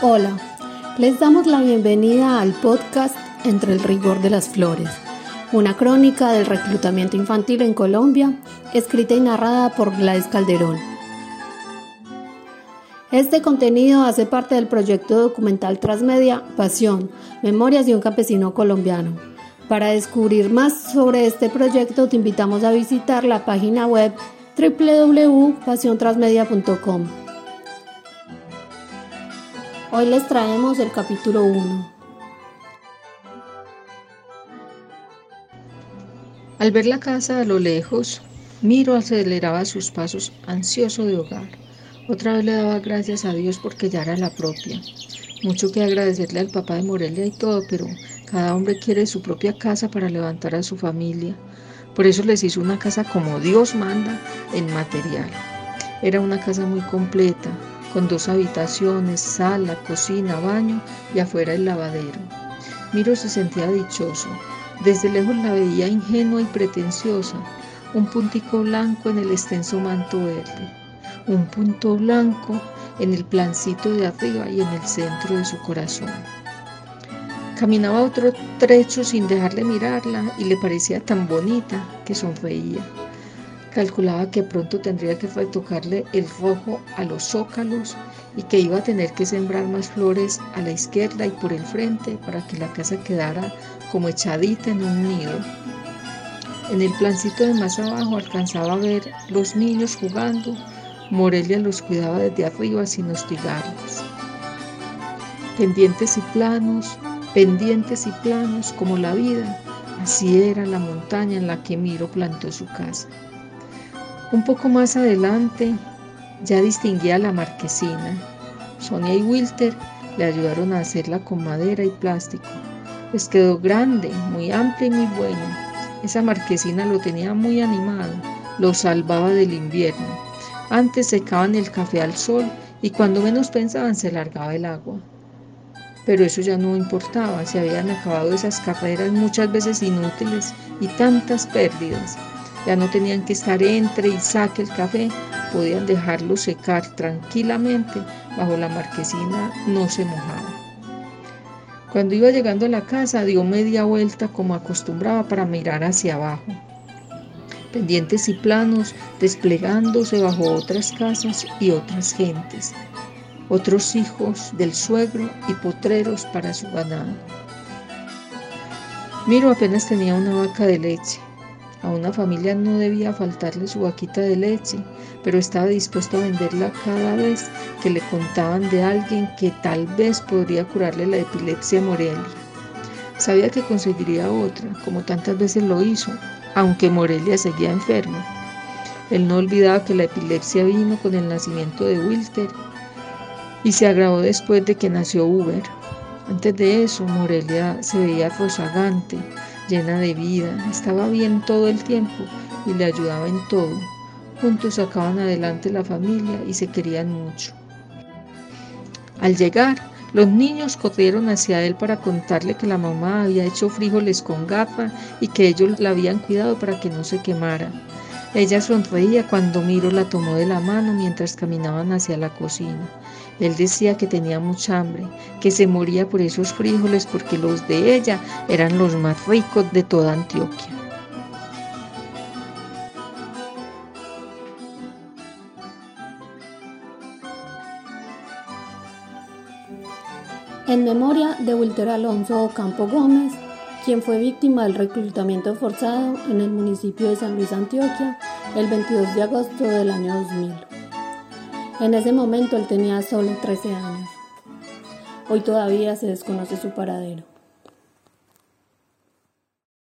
Hola, les damos la bienvenida al podcast Entre el rigor de las flores, una crónica del reclutamiento infantil en Colombia, escrita y narrada por Gladys Calderón. Este contenido hace parte del proyecto documental Transmedia Pasión, Memorias de un campesino colombiano. Para descubrir más sobre este proyecto te invitamos a visitar la página web www.pasiontransmedia.com. Hoy les traemos el capítulo 1. Al ver la casa a lo lejos, Miro aceleraba sus pasos ansioso de hogar. Otra vez le daba gracias a Dios porque ya era la propia. Mucho que agradecerle al papá de Morelia y todo, pero cada hombre quiere su propia casa para levantar a su familia. Por eso les hizo una casa como Dios manda en material. Era una casa muy completa, con dos habitaciones, sala, cocina, baño y afuera el lavadero. Miro se sentía dichoso. Desde lejos la veía ingenua y pretenciosa, un puntico blanco en el extenso manto verde, un punto blanco en el plancito de arriba y en el centro de su corazón. Caminaba otro trecho sin dejarle mirarla y le parecía tan bonita que sonreía. Calculaba que pronto tendría que retocarle el rojo a los zócalos y que iba a tener que sembrar más flores a la izquierda y por el frente para que la casa quedara como echadita en un nido. En el plancito de más abajo alcanzaba a ver los niños jugando. Morelia los cuidaba desde arriba sin hostigarlos. Pendientes y planos, pendientes y planos como la vida, así era la montaña en la que Miro plantó su casa. Un poco más adelante ya distinguía la marquesina. Sonia y Wilter le ayudaron a hacerla con madera y plástico. Les quedó grande, muy amplia y muy buena. Esa marquesina lo tenía muy animado, lo salvaba del invierno. Antes secaban el café al sol y cuando menos pensaban se largaba el agua pero eso ya no importaba, se habían acabado esas carreras muchas veces inútiles y tantas pérdidas. Ya no tenían que estar entre y saque el café, podían dejarlo secar tranquilamente bajo la marquesina, no se mojaba. Cuando iba llegando a la casa dio media vuelta como acostumbraba para mirar hacia abajo. Pendientes y planos desplegándose bajo otras casas y otras gentes otros hijos del suegro y potreros para su ganado. Miro apenas tenía una vaca de leche. A una familia no debía faltarle su vaquita de leche, pero estaba dispuesto a venderla cada vez que le contaban de alguien que tal vez podría curarle la epilepsia Morelia. Sabía que conseguiría otra, como tantas veces lo hizo, aunque Morelia seguía enfermo. Él no olvidaba que la epilepsia vino con el nacimiento de Wilter y se agravó después de que nació Uber. Antes de eso, Morelia se veía rozagante, llena de vida, estaba bien todo el tiempo y le ayudaba en todo. Juntos sacaban adelante la familia y se querían mucho. Al llegar, los niños corrieron hacia él para contarle que la mamá había hecho frijoles con gafas y que ellos la habían cuidado para que no se quemara. Ella sonreía cuando Miro la tomó de la mano mientras caminaban hacia la cocina. Él decía que tenía mucha hambre, que se moría por esos frijoles porque los de ella eran los más ricos de toda Antioquia. En memoria de Wilter Alonso Ocampo Gómez, quien fue víctima del reclutamiento forzado en el municipio de San Luis, Antioquia, el 22 de agosto del año 2000. En ese momento él tenía solo 13 años. Hoy todavía se desconoce su paradero.